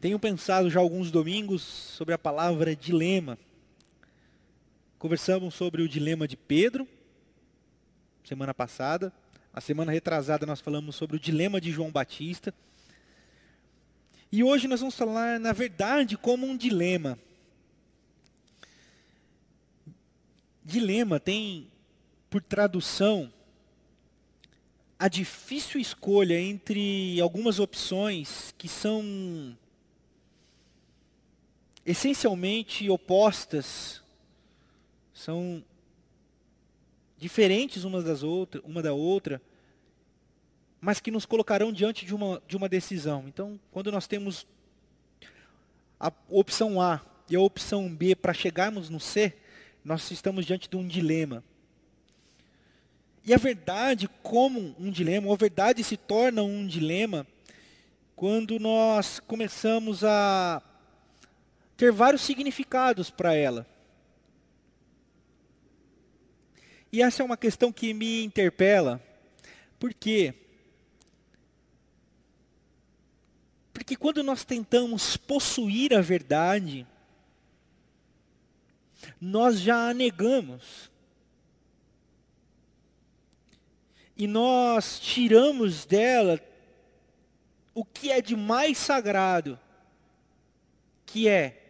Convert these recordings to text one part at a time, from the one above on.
Tenho pensado já alguns domingos sobre a palavra dilema. Conversamos sobre o dilema de Pedro, semana passada. A semana retrasada nós falamos sobre o dilema de João Batista. E hoje nós vamos falar, na verdade, como um dilema. Dilema tem por tradução a difícil escolha entre algumas opções que são essencialmente opostas, são diferentes umas das outras, uma da outra, mas que nos colocarão diante de uma, de uma decisão. Então, quando nós temos a opção A e a opção B para chegarmos no C, nós estamos diante de um dilema. E a verdade, como um dilema, ou a verdade se torna um dilema quando nós começamos a ter vários significados para ela. E essa é uma questão que me interpela. Por quê? Porque quando nós tentamos possuir a verdade, nós já a negamos. e nós tiramos dela o que é de mais sagrado, que é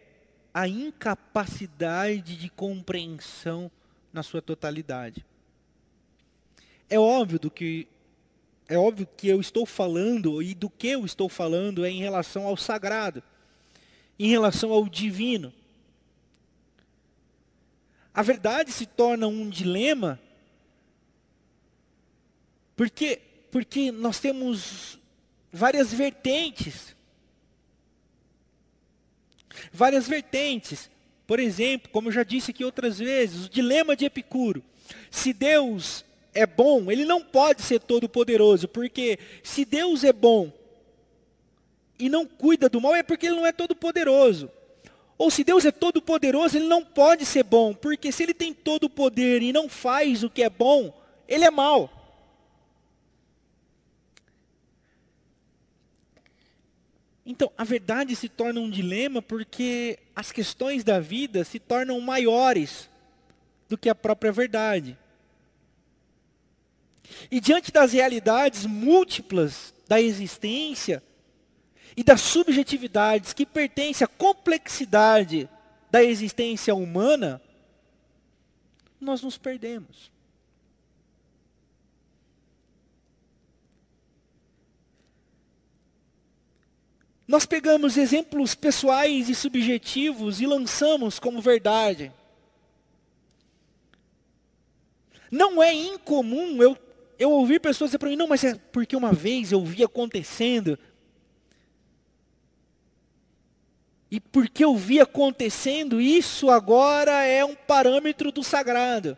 a incapacidade de compreensão na sua totalidade. É óbvio do que é óbvio que eu estou falando e do que eu estou falando é em relação ao sagrado, em relação ao divino. A verdade se torna um dilema porque, porque nós temos várias vertentes. Várias vertentes. Por exemplo, como eu já disse aqui outras vezes, o dilema de Epicuro. Se Deus é bom, ele não pode ser todo poderoso, porque se Deus é bom e não cuida do mal, é porque ele não é todo poderoso. Ou se Deus é todo poderoso, ele não pode ser bom, porque se ele tem todo o poder e não faz o que é bom, ele é mal. Então, a verdade se torna um dilema porque as questões da vida se tornam maiores do que a própria verdade. E diante das realidades múltiplas da existência e das subjetividades que pertencem à complexidade da existência humana, nós nos perdemos. Nós pegamos exemplos pessoais e subjetivos e lançamos como verdade. Não é incomum eu, eu ouvir pessoas dizer para mim, não, mas é porque uma vez eu vi acontecendo. E porque eu vi acontecendo, isso agora é um parâmetro do sagrado.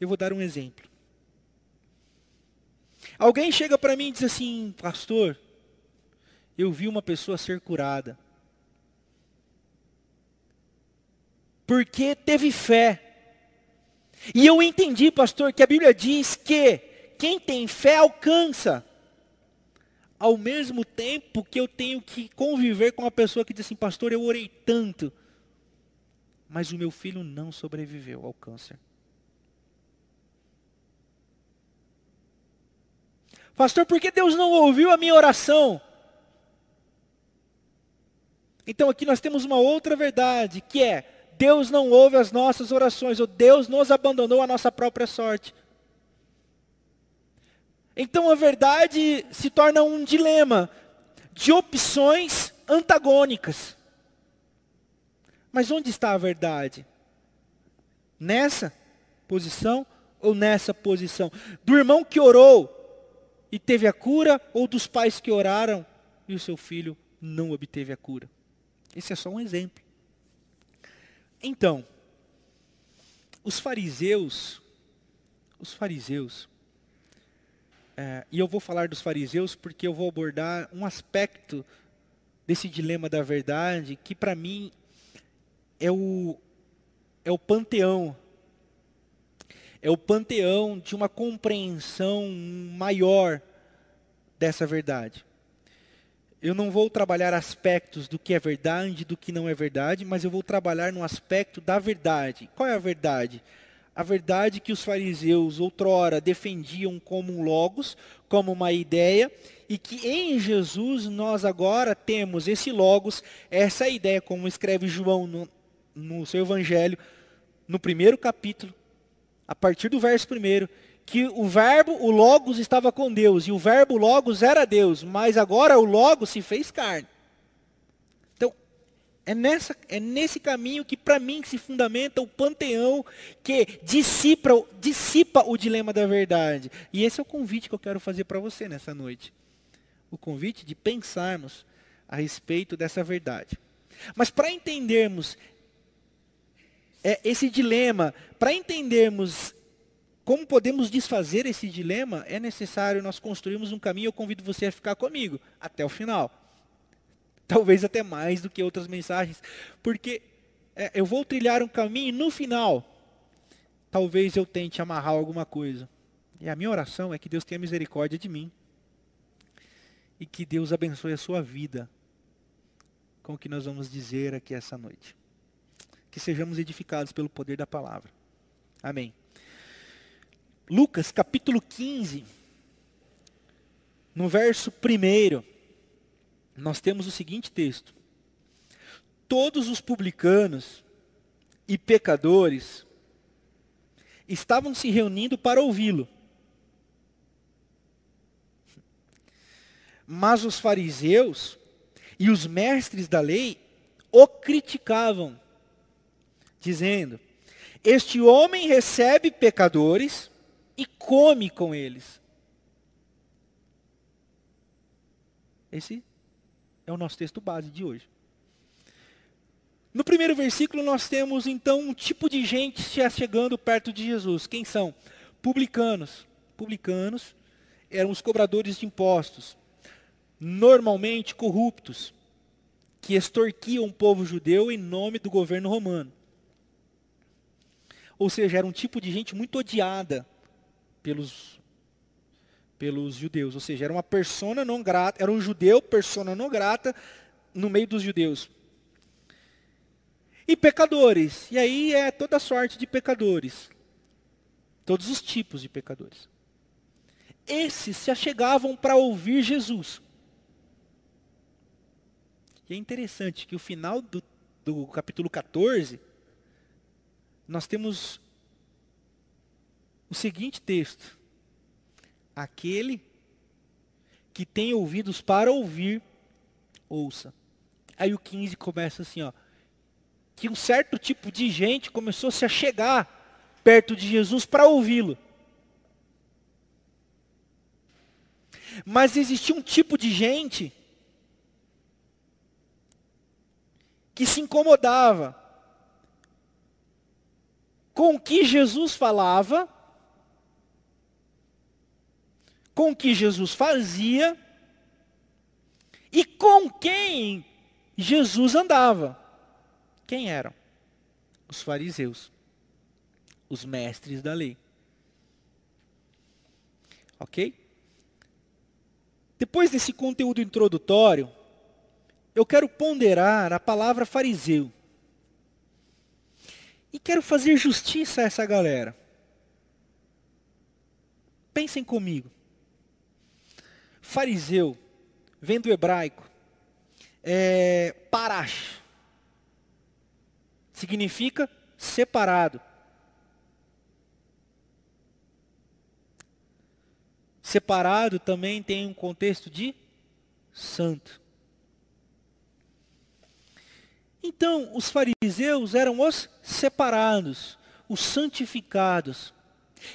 Eu vou dar um exemplo. Alguém chega para mim e diz assim, pastor, eu vi uma pessoa ser curada. Porque teve fé. E eu entendi, pastor, que a Bíblia diz que quem tem fé alcança. Ao mesmo tempo que eu tenho que conviver com uma pessoa que diz assim, pastor, eu orei tanto, mas o meu filho não sobreviveu ao câncer. Pastor, por que Deus não ouviu a minha oração? Então aqui nós temos uma outra verdade, que é, Deus não ouve as nossas orações, ou Deus nos abandonou à nossa própria sorte. Então a verdade se torna um dilema de opções antagônicas. Mas onde está a verdade? Nessa posição ou nessa posição? Do irmão que orou, e teve a cura, ou dos pais que oraram e o seu filho não obteve a cura. Esse é só um exemplo. Então, os fariseus, os fariseus, é, e eu vou falar dos fariseus porque eu vou abordar um aspecto desse dilema da verdade que para mim é o, é o panteão é o panteão de uma compreensão maior dessa verdade. eu não vou trabalhar aspectos do que é verdade e do que não é verdade, mas eu vou trabalhar no aspecto da verdade. Qual é a verdade? A verdade que os fariseus outrora defendiam como um logos, como uma ideia, e que em Jesus nós agora temos esse logos, essa ideia, como escreve João no, no seu evangelho, no primeiro capítulo, a partir do verso primeiro, que o verbo, o logos estava com Deus, e o verbo logos era Deus, mas agora o logos se fez carne. Então, é, nessa, é nesse caminho que para mim se fundamenta o panteão que dissipa, dissipa o dilema da verdade. E esse é o convite que eu quero fazer para você nessa noite. O convite de pensarmos a respeito dessa verdade. Mas para entendermos é, esse dilema, para entendermos como podemos desfazer esse dilema, é necessário nós construirmos um caminho. Eu convido você a ficar comigo até o final. Talvez até mais do que outras mensagens, porque é, eu vou trilhar um caminho e no final, talvez eu tente amarrar alguma coisa. E a minha oração é que Deus tenha misericórdia de mim e que Deus abençoe a sua vida com o que nós vamos dizer aqui essa noite. Que sejamos edificados pelo poder da palavra. Amém. Lucas capítulo 15, no verso 1, nós temos o seguinte texto: Todos os publicanos e pecadores estavam se reunindo para ouvi-lo. Mas os fariseus e os mestres da lei o criticavam, dizendo: Este homem recebe pecadores e come com eles. Esse é o nosso texto base de hoje. No primeiro versículo, nós temos então um tipo de gente chegando perto de Jesus. Quem são? Publicanos. Publicanos eram os cobradores de impostos, normalmente corruptos, que extorquiam o povo judeu em nome do governo romano. Ou seja, era um tipo de gente muito odiada pelos, pelos judeus. Ou seja, era uma persona não grata, era um judeu, persona não grata, no meio dos judeus. E pecadores. E aí é toda sorte de pecadores. Todos os tipos de pecadores. Esses se achegavam para ouvir Jesus. E é interessante que o final do, do capítulo 14, nós temos o seguinte texto: Aquele que tem ouvidos para ouvir, ouça. Aí o 15 começa assim, ó. Que um certo tipo de gente começou a se chegar perto de Jesus para ouvi-lo. Mas existia um tipo de gente que se incomodava com o que Jesus falava com o que Jesus fazia e com quem Jesus andava. Quem eram? Os fariseus, os mestres da lei. Ok? Depois desse conteúdo introdutório, eu quero ponderar a palavra fariseu. E quero fazer justiça a essa galera. Pensem comigo fariseu, vem do hebraico, é, parash, significa separado. Separado também tem um contexto de santo. Então, os fariseus eram os separados, os santificados,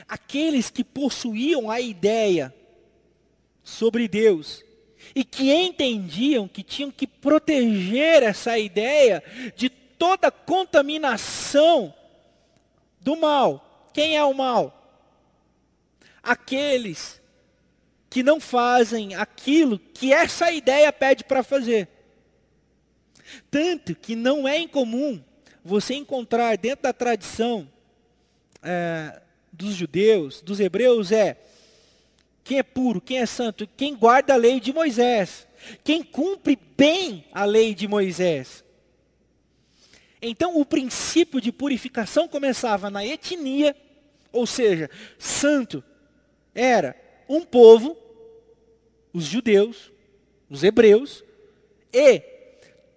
aqueles que possuíam a ideia sobre Deus e que entendiam que tinham que proteger essa ideia de toda contaminação do mal. Quem é o mal? Aqueles que não fazem aquilo que essa ideia pede para fazer. Tanto que não é incomum você encontrar dentro da tradição é, dos judeus, dos hebreus, é quem é puro, quem é santo, quem guarda a lei de Moisés. quem cumpre bem a lei de Moisés. Então, o princípio de purificação começava na etnia, ou seja, santo era um povo, os judeus, os hebreus, e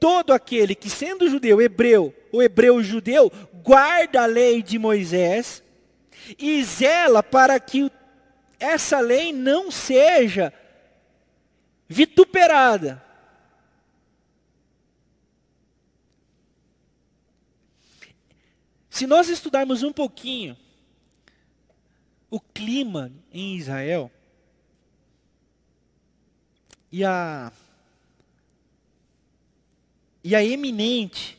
todo aquele que, sendo judeu, hebreu, ou hebreu judeu, guarda a lei de Moisés e zela para que essa lei não seja vituperada. Se nós estudarmos um pouquinho o clima em Israel e a e a eminente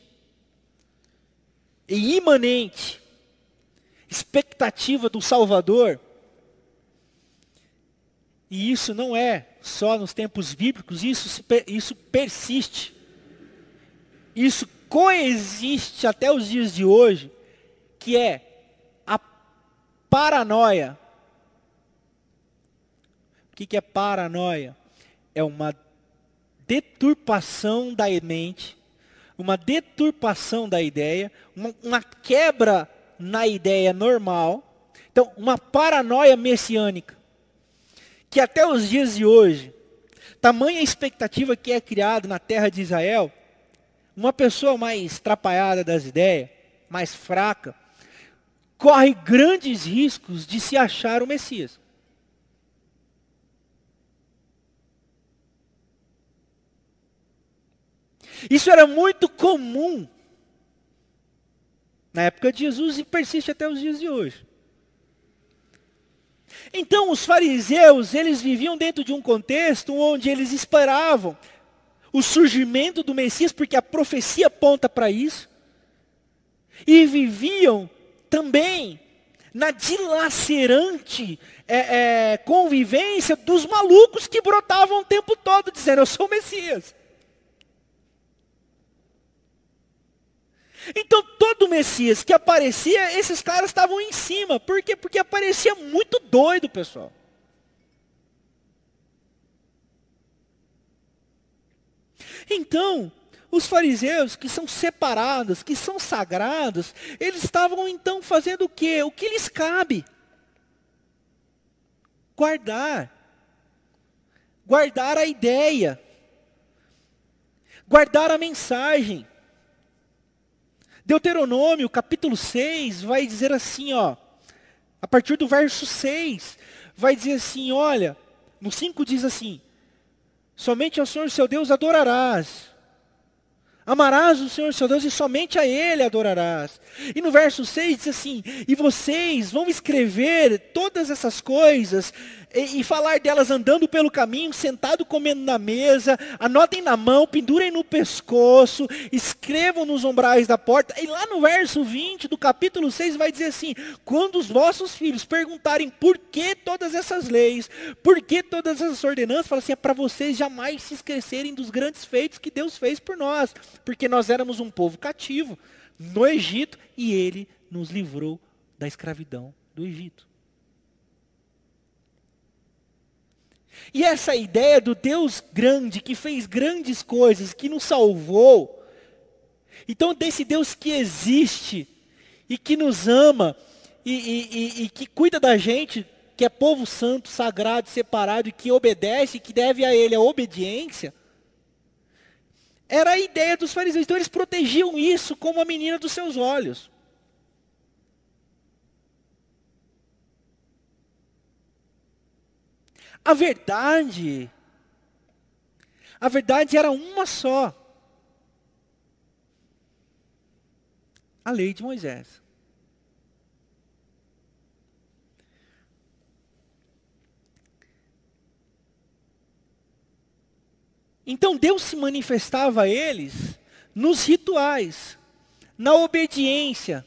e imanente expectativa do Salvador, e isso não é só nos tempos bíblicos, isso, isso persiste. Isso coexiste até os dias de hoje, que é a paranoia. O que, que é paranoia? É uma deturpação da mente, uma deturpação da ideia, uma, uma quebra na ideia normal. Então, uma paranoia messiânica que até os dias de hoje, tamanha expectativa que é criada na terra de Israel, uma pessoa mais trapalhada das ideias, mais fraca, corre grandes riscos de se achar o Messias. Isso era muito comum na época de Jesus e persiste até os dias de hoje. Então os fariseus, eles viviam dentro de um contexto onde eles esperavam o surgimento do Messias, porque a profecia aponta para isso, e viviam também na dilacerante é, é, convivência dos malucos que brotavam o tempo todo, dizendo, eu sou o Messias. Então todo Messias que aparecia, esses caras estavam em cima. Por quê? Porque aparecia muito doido, pessoal. Então, os fariseus que são separados, que são sagrados, eles estavam então fazendo o quê? O que lhes cabe? Guardar. Guardar a ideia. Guardar a mensagem. Deuteronômio, capítulo 6, vai dizer assim, ó, a partir do verso 6, vai dizer assim, olha, no 5 diz assim, somente ao Senhor seu Deus adorarás, Amarás o Senhor seu Deus e somente a Ele adorarás. E no verso 6 diz assim: E vocês vão escrever todas essas coisas e, e, falar delas andando pelo caminho, sentado comendo na mesa, anotem na mão, pendurem no pescoço, escrevam nos umbrais da porta. E lá no verso 20 do capítulo 6 vai dizer assim: Quando os vossos filhos perguntarem por que todas essas leis, por que todas essas ordenanças, fala assim: é para vocês jamais se esquecerem dos grandes feitos que Deus fez por nós porque nós éramos um povo cativo no Egito e ele nos livrou da escravidão do Egito. E essa ideia do Deus grande, que fez grandes coisas, que nos salvou, então desse Deus que existe e que nos ama e, e, e, e que cuida da gente, que é povo santo, sagrado, separado e que obedece, que deve a Ele a obediência, era a ideia dos fariseus. Então eles protegiam isso como a menina dos seus olhos. A verdade, a verdade era uma só. A lei de Moisés. Então Deus se manifestava a eles nos rituais, na obediência.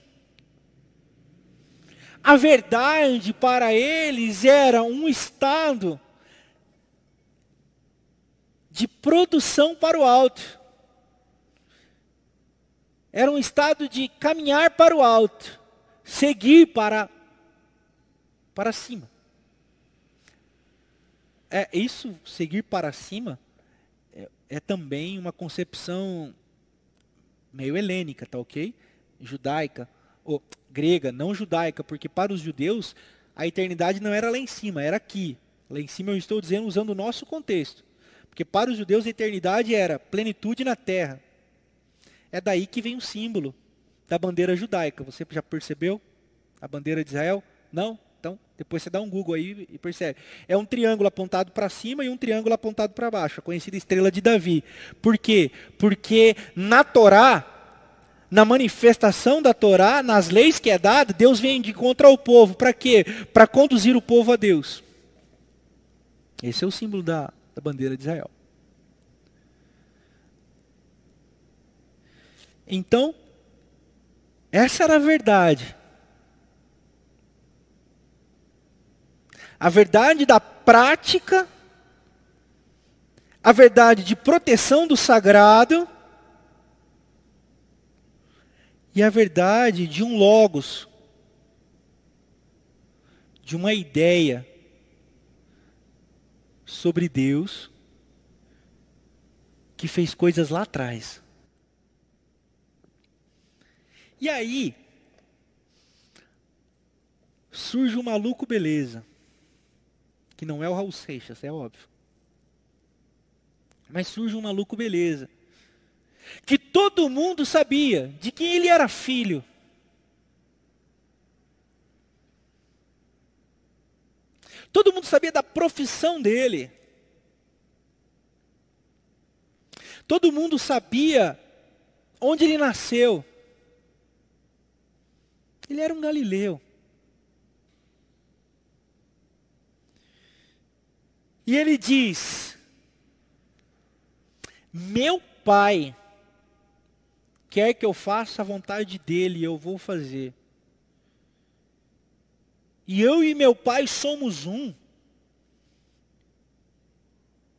A verdade para eles era um estado de produção para o alto. Era um estado de caminhar para o alto, seguir para para cima. É isso, seguir para cima é, é também uma concepção meio helênica, tá ok? Judaica, ou grega, não judaica, porque para os judeus a eternidade não era lá em cima, era aqui. Lá em cima eu estou dizendo usando o nosso contexto. Porque para os judeus a eternidade era plenitude na terra. É daí que vem o símbolo da bandeira judaica. Você já percebeu? A bandeira de Israel? Não? Então, depois você dá um Google aí e percebe. É um triângulo apontado para cima e um triângulo apontado para baixo, a conhecida estrela de Davi. Por quê? Porque na Torá, na manifestação da Torá, nas leis que é dada, Deus vem de contra o povo. Para quê? Para conduzir o povo a Deus. Esse é o símbolo da, da bandeira de Israel. Então, essa era a verdade. A verdade da prática, a verdade de proteção do sagrado e a verdade de um logos, de uma ideia sobre Deus que fez coisas lá atrás. E aí, surge um maluco beleza, que não é o Raul Seixas, é óbvio. Mas surge um maluco beleza, que todo mundo sabia de que ele era filho. Todo mundo sabia da profissão dele. Todo mundo sabia onde ele nasceu. Ele era um galileu. E ele diz: Meu pai quer que eu faça a vontade dele, eu vou fazer. E eu e meu pai somos um.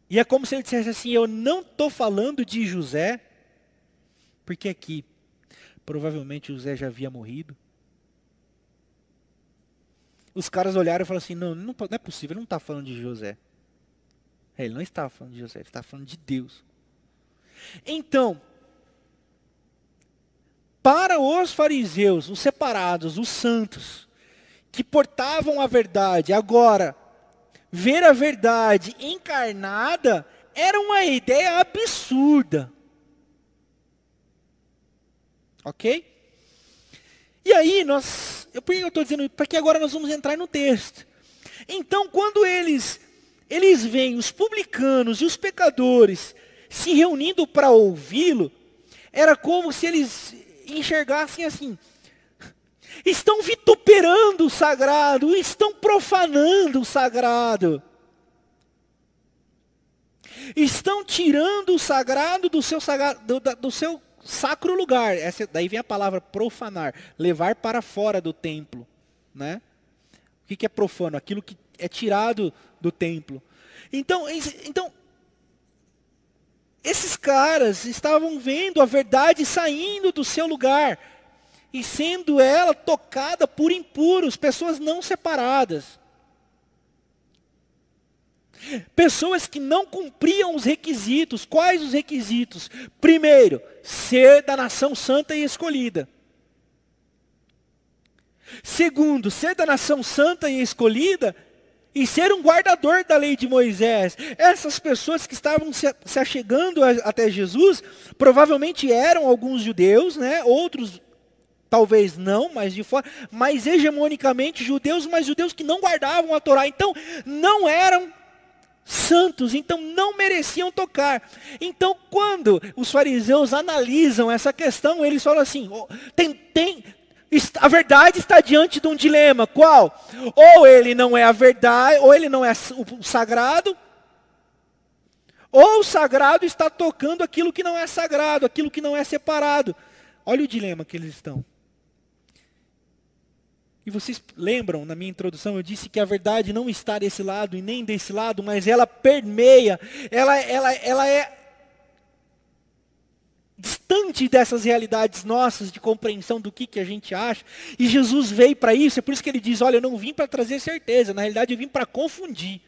E é como se ele dissesse assim: Eu não estou falando de José, porque aqui, provavelmente José já havia morrido. Os caras olharam e falaram assim: Não, não, não é possível, ele não está falando de José. É, ele não estava falando de José, ele estava falando de Deus. Então, para os fariseus, os separados, os santos, que portavam a verdade, agora, ver a verdade encarnada era uma ideia absurda. Ok? E aí, nós. Eu, por que eu estou dizendo Porque agora nós vamos entrar no texto. Então, quando eles, eles veem os publicanos e os pecadores se reunindo para ouvi-lo, era como se eles enxergassem assim: estão vituperando o sagrado, estão profanando o sagrado. Estão tirando o sagrado do seu, sagrado, do, do seu sacro lugar. Essa, daí vem a palavra profanar, levar para fora do templo. Né? O que, que é profano? Aquilo que é tirado do templo. Então, então, esses caras estavam vendo a verdade saindo do seu lugar e sendo ela tocada por impuros, pessoas não separadas. Pessoas que não cumpriam os requisitos. Quais os requisitos? Primeiro, ser da nação santa e escolhida. Segundo, ser da nação santa e escolhida e ser um guardador da lei de Moisés. Essas pessoas que estavam se, achegando até Jesus, provavelmente eram alguns judeus, né? outros talvez não, mas de fora, mas hegemonicamente judeus, mas judeus que não guardavam a Torá. Então, não eram santos, então não mereciam tocar. Então, quando os fariseus analisam essa questão, eles falam assim: oh, tem, tem, a verdade está diante de um dilema. Qual? Ou ele não é a verdade, ou ele não é o sagrado, ou o sagrado está tocando aquilo que não é sagrado, aquilo que não é separado. Olha o dilema que eles estão. E vocês lembram, na minha introdução, eu disse que a verdade não está desse lado e nem desse lado, mas ela permeia, ela, ela, ela é distante dessas realidades nossas de compreensão do que, que a gente acha. E Jesus veio para isso, é por isso que ele diz: Olha, eu não vim para trazer certeza, na realidade eu vim para confundir.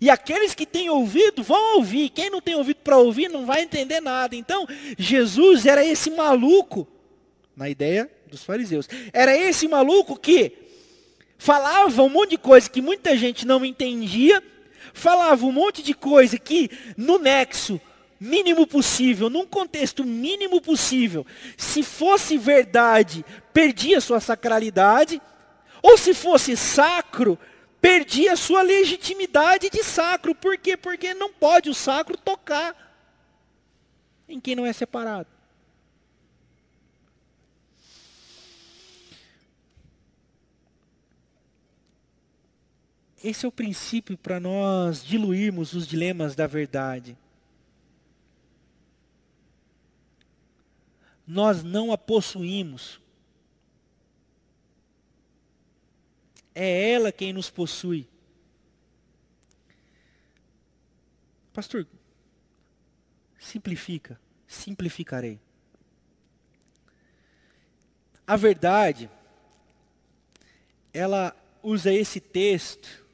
E aqueles que têm ouvido vão ouvir. Quem não tem ouvido para ouvir não vai entender nada. Então, Jesus era esse maluco, na ideia dos fariseus. Era esse maluco que falava um monte de coisa que muita gente não entendia, falava um monte de coisa que no nexo mínimo possível, num contexto mínimo possível, se fosse verdade, perdia sua sacralidade, ou se fosse sacro, perdia sua legitimidade de sacro. Por quê? Porque não pode o sacro tocar em quem não é separado. Esse é o princípio para nós diluirmos os dilemas da verdade. Nós não a possuímos. É ela quem nos possui. Pastor, simplifica, simplificarei. A verdade, ela usa esse texto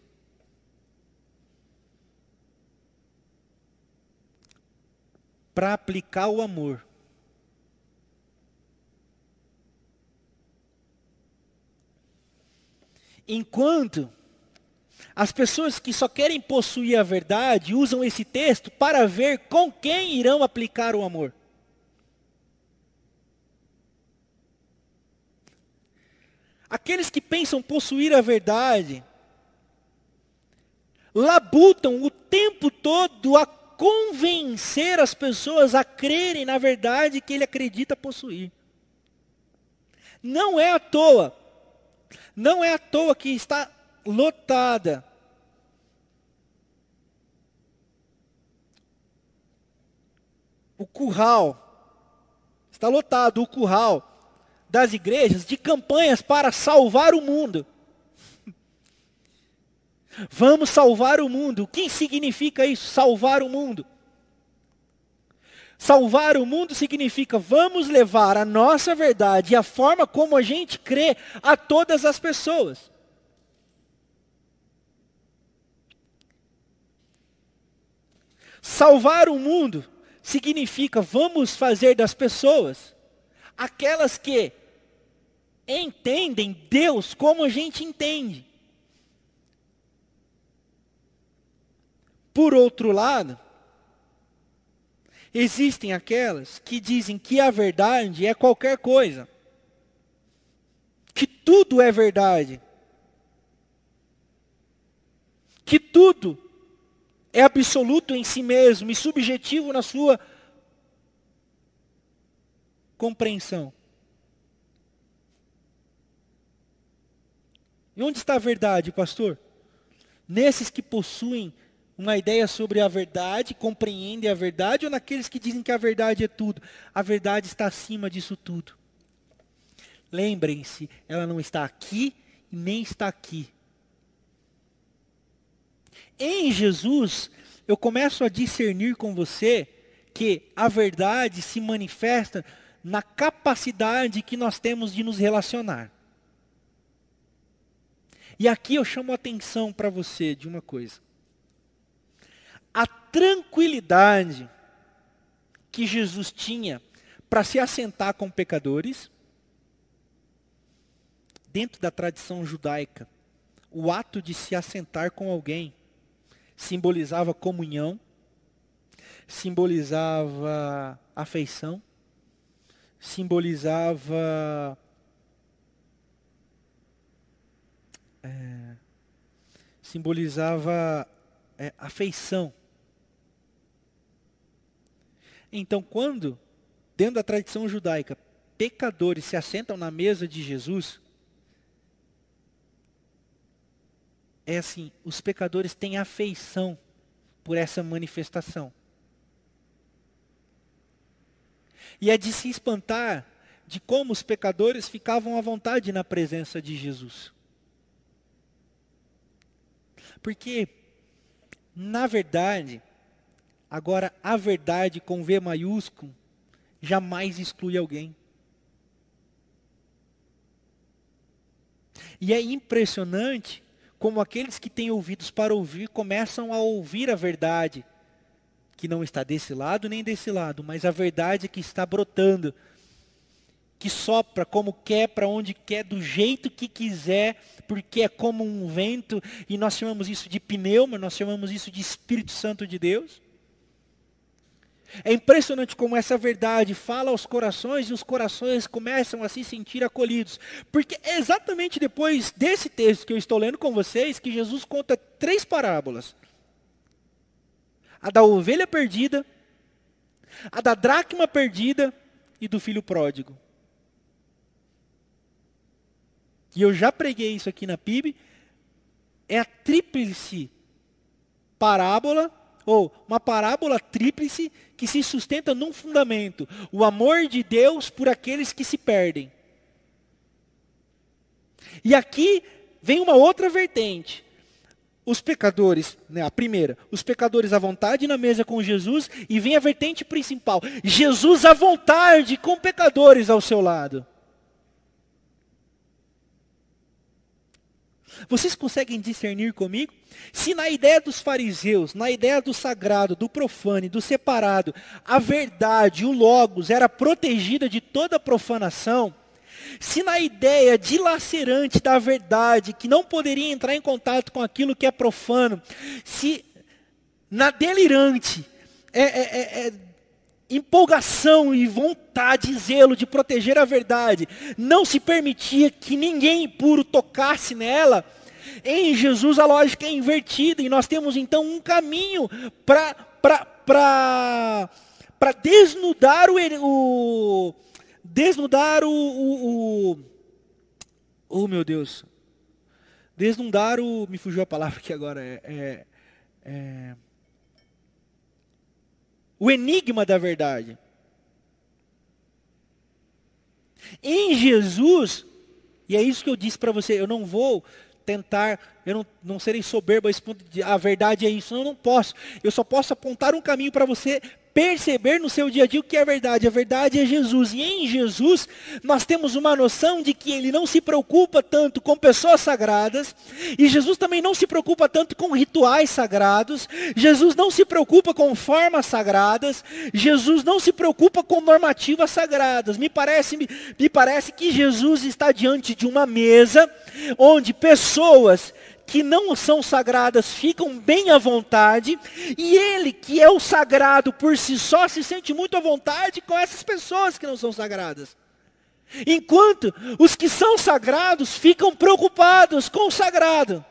para aplicar o amor. Enquanto as pessoas que só querem possuir a verdade usam esse texto para ver com quem irão aplicar o amor. Aqueles que pensam possuir a verdade labutam o tempo todo a convencer as pessoas a crerem na verdade que ele acredita possuir. Não é à toa. Não é à toa que está lotada. O curral. Está lotado o curral das igrejas de campanhas para salvar o mundo. Vamos salvar o mundo. O que significa isso? Salvar o mundo. Salvar o mundo significa vamos levar a nossa verdade e a forma como a gente crê a todas as pessoas. Salvar o mundo significa vamos fazer das pessoas aquelas que entendem Deus como a gente entende. Por outro lado, existem aquelas que dizem que a verdade é qualquer coisa. Que tudo é verdade. Que tudo é absoluto em si mesmo e subjetivo na sua compreensão. E onde está a verdade, pastor? Nesses que possuem uma ideia sobre a verdade, compreendem a verdade, ou naqueles que dizem que a verdade é tudo? A verdade está acima disso tudo. Lembrem-se, ela não está aqui e nem está aqui. Em Jesus, eu começo a discernir com você que a verdade se manifesta na capacidade que nós temos de nos relacionar. E aqui eu chamo a atenção para você de uma coisa a tranquilidade que Jesus tinha para se assentar com pecadores, dentro da tradição judaica, o ato de se assentar com alguém simbolizava comunhão, simbolizava afeição, simbolizava é, simbolizava é, afeição. Então, quando, dentro da tradição judaica, pecadores se assentam na mesa de Jesus, é assim, os pecadores têm afeição por essa manifestação. E é de se espantar de como os pecadores ficavam à vontade na presença de Jesus. Porque, na verdade, Agora, a verdade com V maiúsculo jamais exclui alguém. E é impressionante como aqueles que têm ouvidos para ouvir começam a ouvir a verdade, que não está desse lado nem desse lado, mas a verdade que está brotando, que sopra como quer, para onde quer, do jeito que quiser, porque é como um vento, e nós chamamos isso de pneuma, nós chamamos isso de Espírito Santo de Deus. É impressionante como essa verdade fala aos corações e os corações começam a se sentir acolhidos. Porque é exatamente depois desse texto que eu estou lendo com vocês que Jesus conta três parábolas: a da ovelha perdida, a da dracma perdida e do filho pródigo. E eu já preguei isso aqui na PIB. É a tríplice parábola ou uma parábola tríplice que se sustenta num fundamento: o amor de Deus por aqueles que se perdem. E aqui vem uma outra vertente. Os pecadores, né, a primeira, os pecadores à vontade na mesa com Jesus, e vem a vertente principal: Jesus à vontade com pecadores ao seu lado. Vocês conseguem discernir comigo? Se na ideia dos fariseus, na ideia do sagrado, do profano, do separado, a verdade, o logos, era protegida de toda profanação, se na ideia dilacerante da verdade, que não poderia entrar em contato com aquilo que é profano, se na delirante é, é, é, é empolgação e vontade zelo de proteger a verdade, não se permitia que ninguém impuro tocasse nela, em Jesus a lógica é invertida e nós temos então um caminho para desnudar o, o desnudar o, o, o oh meu Deus desnudar o me fugiu a palavra aqui agora é, é, é o enigma da verdade. Em Jesus, e é isso que eu disse para você, eu não vou tentar, eu não, não serei soberbo a esse ponto de a verdade é isso, eu não posso. Eu só posso apontar um caminho para você perceber no seu dia a dia o que é verdade. A verdade é Jesus. E em Jesus, nós temos uma noção de que ele não se preocupa tanto com pessoas sagradas, e Jesus também não se preocupa tanto com rituais sagrados, Jesus não se preocupa com formas sagradas, Jesus não se preocupa com normativas sagradas. Me parece, me, me parece que Jesus está diante de uma mesa onde pessoas que não são sagradas ficam bem à vontade, e ele, que é o sagrado por si só, se sente muito à vontade com essas pessoas que não são sagradas. Enquanto os que são sagrados ficam preocupados com o sagrado.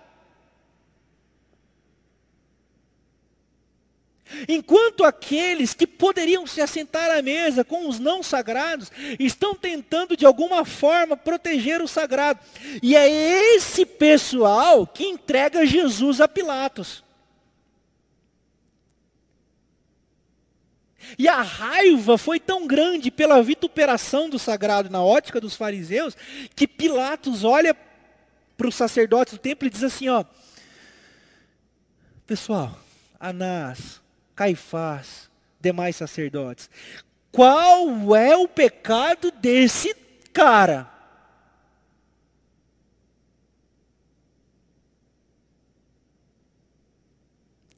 Enquanto aqueles que poderiam se assentar à mesa com os não sagrados, estão tentando de alguma forma proteger o sagrado. E é esse pessoal que entrega Jesus a Pilatos. E a raiva foi tão grande pela vituperação do sagrado na ótica dos fariseus, que Pilatos olha para os sacerdotes do templo e diz assim: ó, pessoal, Anás, Caifás, demais sacerdotes. Qual é o pecado desse cara?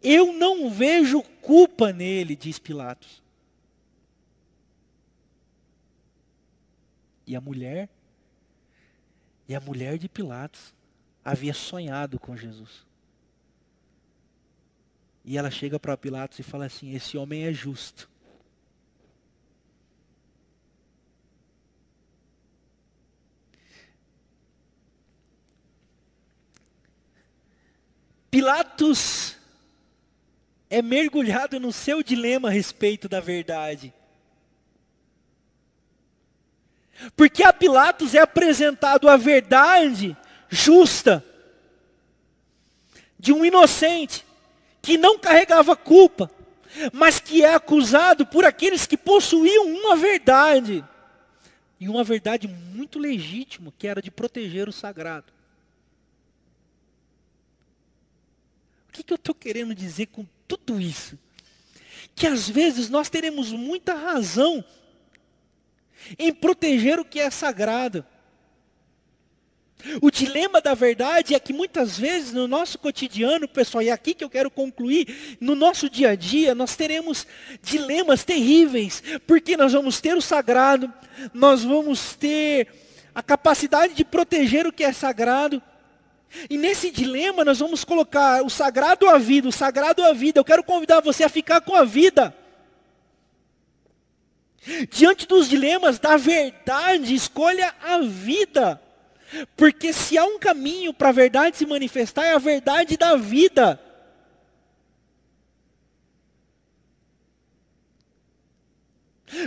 Eu não vejo culpa nele, diz Pilatos. E a mulher? E a mulher de Pilatos havia sonhado com Jesus. E ela chega para Pilatos e fala assim: Esse homem é justo. Pilatos é mergulhado no seu dilema a respeito da verdade. Porque a Pilatos é apresentado a verdade justa de um inocente que não carregava culpa, mas que é acusado por aqueles que possuíam uma verdade. E uma verdade muito legítima, que era de proteger o sagrado. O que, que eu estou querendo dizer com tudo isso? Que às vezes nós teremos muita razão em proteger o que é sagrado. O dilema da verdade é que muitas vezes no nosso cotidiano, pessoal, e é aqui que eu quero concluir, no nosso dia a dia, nós teremos dilemas terríveis, porque nós vamos ter o sagrado, nós vamos ter a capacidade de proteger o que é sagrado, e nesse dilema nós vamos colocar o sagrado à vida, o sagrado à vida. Eu quero convidar você a ficar com a vida. Diante dos dilemas da verdade, escolha a vida. Porque se há um caminho para a verdade se manifestar, é a verdade da vida.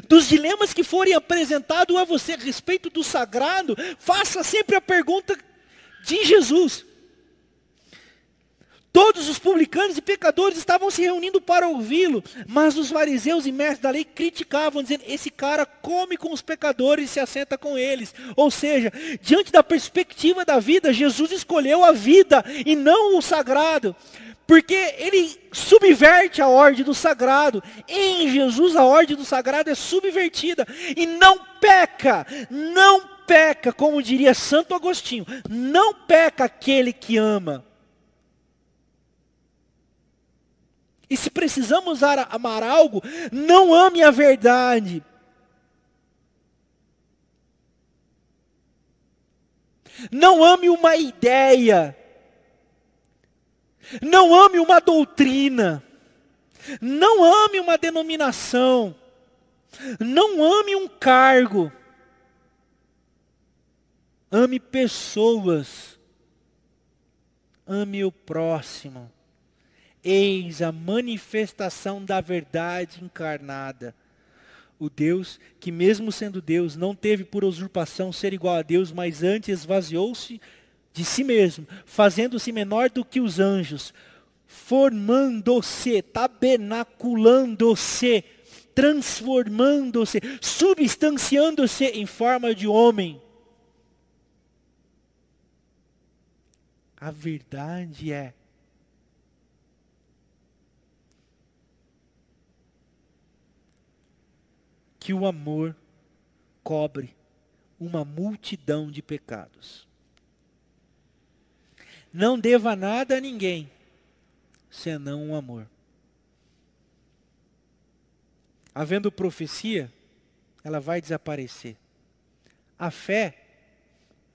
Dos dilemas que forem apresentados a você a respeito do sagrado, faça sempre a pergunta de Jesus. Todos os publicanos e pecadores estavam se reunindo para ouvi-lo, mas os fariseus e mestres da lei criticavam, dizendo: esse cara come com os pecadores e se assenta com eles. Ou seja, diante da perspectiva da vida, Jesus escolheu a vida e não o sagrado, porque ele subverte a ordem do sagrado. Em Jesus, a ordem do sagrado é subvertida e não peca, não peca, como diria Santo Agostinho, não peca aquele que ama. E se precisamos amar algo, não ame a verdade. Não ame uma ideia. Não ame uma doutrina. Não ame uma denominação. Não ame um cargo. Ame pessoas. Ame o próximo. Eis a manifestação da verdade encarnada. O Deus que, mesmo sendo Deus, não teve por usurpação ser igual a Deus, mas antes esvaziou-se de si mesmo, fazendo-se menor do que os anjos, formando-se, tabernaculando-se, transformando-se, substanciando-se em forma de homem. A verdade é que o amor cobre uma multidão de pecados. Não deva nada a ninguém, senão o amor. Havendo profecia, ela vai desaparecer. A fé,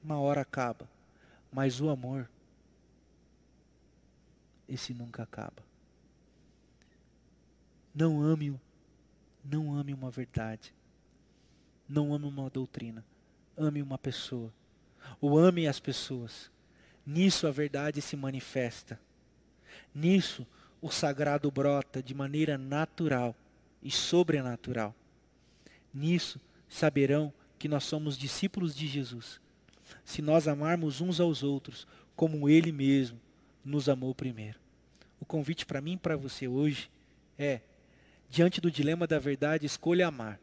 uma hora acaba, mas o amor, esse nunca acaba. Não ame-o não ame uma verdade. Não ame uma doutrina. Ame uma pessoa. Ou ame as pessoas. Nisso a verdade se manifesta. Nisso o sagrado brota de maneira natural e sobrenatural. Nisso saberão que nós somos discípulos de Jesus. Se nós amarmos uns aos outros como Ele mesmo nos amou primeiro. O convite para mim e para você hoje é Diante do dilema da verdade, escolha amar.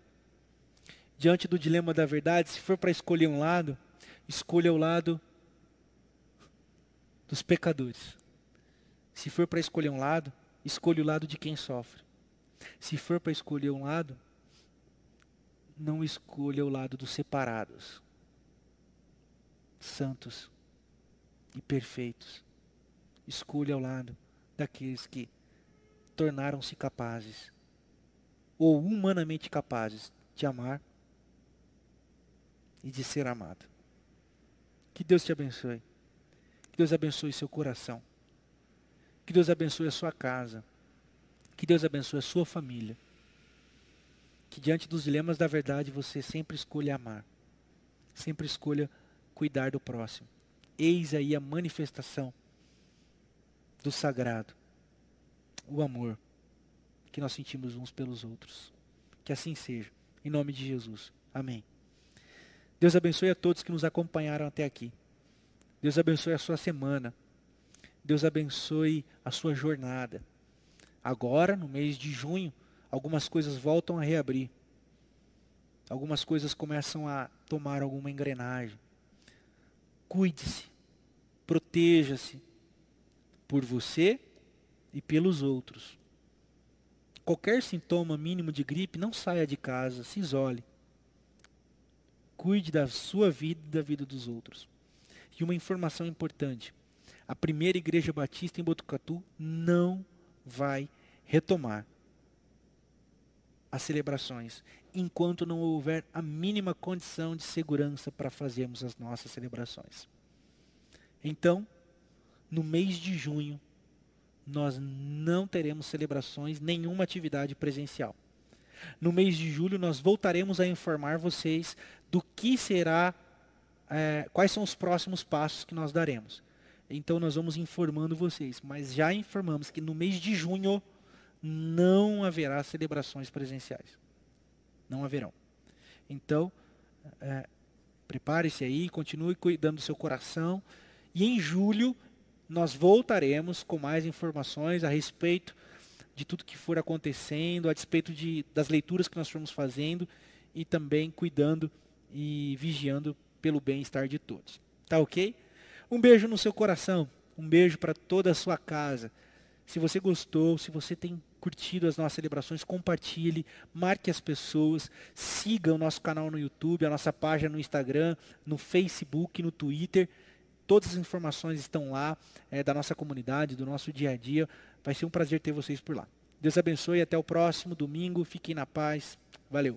Diante do dilema da verdade, se for para escolher um lado, escolha o lado dos pecadores. Se for para escolher um lado, escolha o lado de quem sofre. Se for para escolher um lado, não escolha o lado dos separados, santos e perfeitos. Escolha o lado daqueles que tornaram-se capazes ou humanamente capazes de amar e de ser amado. Que Deus te abençoe. Que Deus abençoe seu coração. Que Deus abençoe a sua casa. Que Deus abençoe a sua família. Que diante dos dilemas da verdade você sempre escolha amar. Sempre escolha cuidar do próximo. Eis aí a manifestação do sagrado, o amor que nós sentimos uns pelos outros. Que assim seja. Em nome de Jesus. Amém. Deus abençoe a todos que nos acompanharam até aqui. Deus abençoe a sua semana. Deus abençoe a sua jornada. Agora, no mês de junho, algumas coisas voltam a reabrir. Algumas coisas começam a tomar alguma engrenagem. Cuide-se. Proteja-se por você e pelos outros. Qualquer sintoma mínimo de gripe, não saia de casa, se isole. Cuide da sua vida e da vida dos outros. E uma informação importante: a primeira igreja batista em Botucatu não vai retomar as celebrações enquanto não houver a mínima condição de segurança para fazermos as nossas celebrações. Então, no mês de junho, nós não teremos celebrações, nenhuma atividade presencial. No mês de julho, nós voltaremos a informar vocês do que será, é, quais são os próximos passos que nós daremos. Então, nós vamos informando vocês, mas já informamos que no mês de junho não haverá celebrações presenciais. Não haverão. Então, é, prepare-se aí, continue cuidando do seu coração. E em julho nós voltaremos com mais informações a respeito de tudo que for acontecendo, a respeito de, das leituras que nós formos fazendo e também cuidando e vigiando pelo bem-estar de todos. Tá ok? Um beijo no seu coração, um beijo para toda a sua casa. Se você gostou, se você tem curtido as nossas celebrações, compartilhe, marque as pessoas, siga o nosso canal no YouTube, a nossa página no Instagram, no Facebook, no Twitter. Todas as informações estão lá é, da nossa comunidade, do nosso dia a dia. Vai ser um prazer ter vocês por lá. Deus abençoe até o próximo domingo. Fiquem na paz. Valeu.